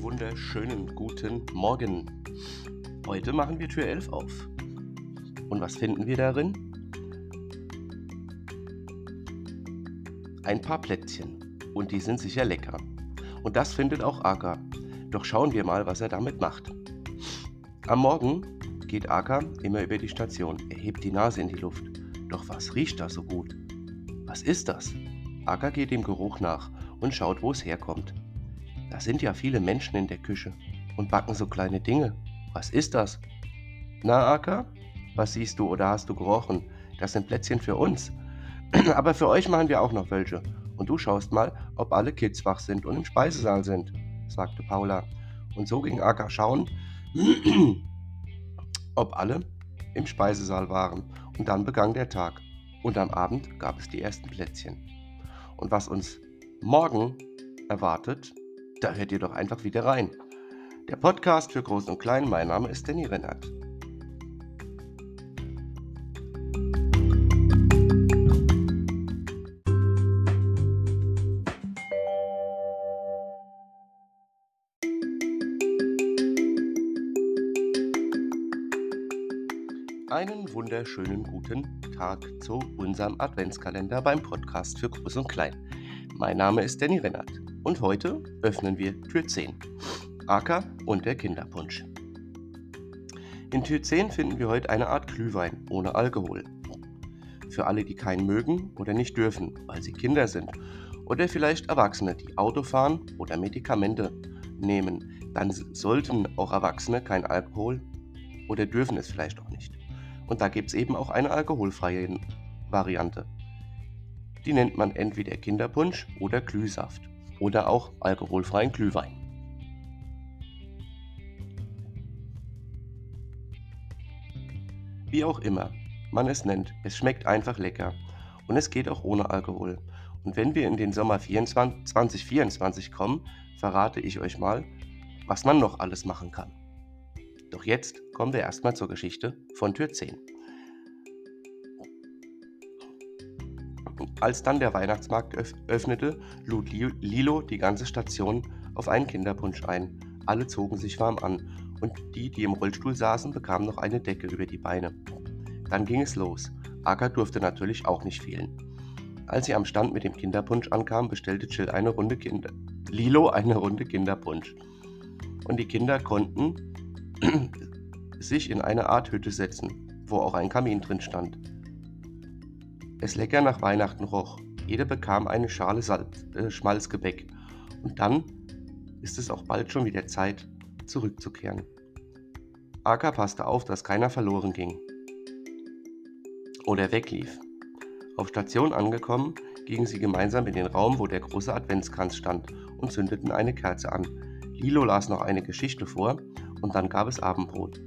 wunderschönen guten Morgen. Heute machen wir Tür 11 auf. Und was finden wir darin? Ein paar Plätzchen. Und die sind sicher lecker. Und das findet auch Aka. Doch schauen wir mal, was er damit macht. Am Morgen geht Aka immer über die Station. Er hebt die Nase in die Luft. Doch was riecht da so gut? Was ist das? Aka geht dem Geruch nach und schaut, wo es herkommt. Da sind ja viele Menschen in der Küche und backen so kleine Dinge. Was ist das? Na, Aka? Was siehst du oder hast du gerochen? Das sind Plätzchen für uns. Aber für euch machen wir auch noch welche. Und du schaust mal, ob alle Kids wach sind und im Speisesaal sind, sagte Paula. Und so ging Aka schauen, ob alle im Speisesaal waren. Und dann begann der Tag. Und am Abend gab es die ersten Plätzchen. Und was uns morgen erwartet, da hört ihr doch einfach wieder rein. Der Podcast für Groß und Klein, mein Name ist Danny Rennert. Einen wunderschönen guten Tag zu unserem Adventskalender beim Podcast für Groß und Klein. Mein Name ist Danny Rennert. Und heute öffnen wir Tür 10. Acker und der Kinderpunsch. In Tür 10 finden wir heute eine Art Glühwein ohne Alkohol. Für alle, die keinen mögen oder nicht dürfen, weil sie Kinder sind. Oder vielleicht Erwachsene, die Auto fahren oder Medikamente nehmen. Dann sollten auch Erwachsene kein Alkohol oder dürfen es vielleicht auch nicht. Und da gibt es eben auch eine alkoholfreie Variante. Die nennt man entweder Kinderpunsch oder Glühsaft oder auch alkoholfreien Glühwein. Wie auch immer man es nennt, es schmeckt einfach lecker und es geht auch ohne Alkohol. Und wenn wir in den Sommer 24, 2024 kommen, verrate ich euch mal, was man noch alles machen kann. Doch jetzt kommen wir erstmal zur Geschichte von Tür 10. Als dann der Weihnachtsmarkt öffnete, lud Lilo die ganze Station auf einen Kinderpunsch ein. Alle zogen sich warm an und die, die im Rollstuhl saßen, bekamen noch eine Decke über die Beine. Dann ging es los. Aka durfte natürlich auch nicht fehlen. Als sie am Stand mit dem Kinderpunsch ankam, bestellte Jill eine Runde Kinder Lilo eine Runde Kinderpunsch. Und die Kinder konnten sich in eine Art Hütte setzen, wo auch ein Kamin drin stand es lecker nach Weihnachten roch. Jeder bekam eine Schale Salz, äh, Schmalzgebäck. Und dann ist es auch bald schon wieder Zeit, zurückzukehren. Aka passte auf, dass keiner verloren ging. Oder weglief. Auf Station angekommen, gingen sie gemeinsam in den Raum, wo der große Adventskranz stand, und zündeten eine Kerze an. Lilo las noch eine Geschichte vor und dann gab es Abendbrot.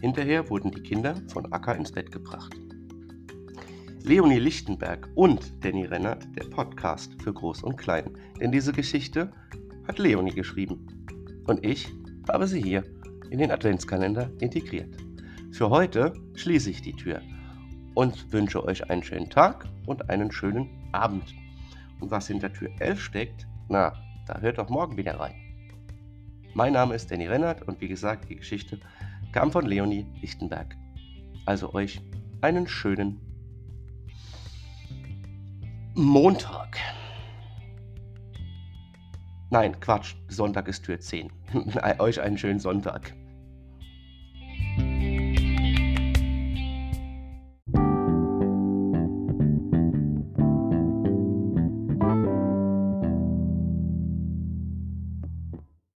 Hinterher wurden die Kinder von Acker ins Bett gebracht. Leonie Lichtenberg und Danny Rennert, der Podcast für Groß und Klein. Denn diese Geschichte hat Leonie geschrieben. Und ich habe sie hier in den Adventskalender integriert. Für heute schließe ich die Tür und wünsche euch einen schönen Tag und einen schönen Abend. Und was hinter Tür 11 steckt, na, da hört doch morgen wieder rein. Mein Name ist Danny Rennert und wie gesagt, die Geschichte kam von Leonie Lichtenberg. Also euch einen schönen Abend. Montag. Nein, Quatsch, Sonntag ist Tür 10. Euch einen schönen Sonntag.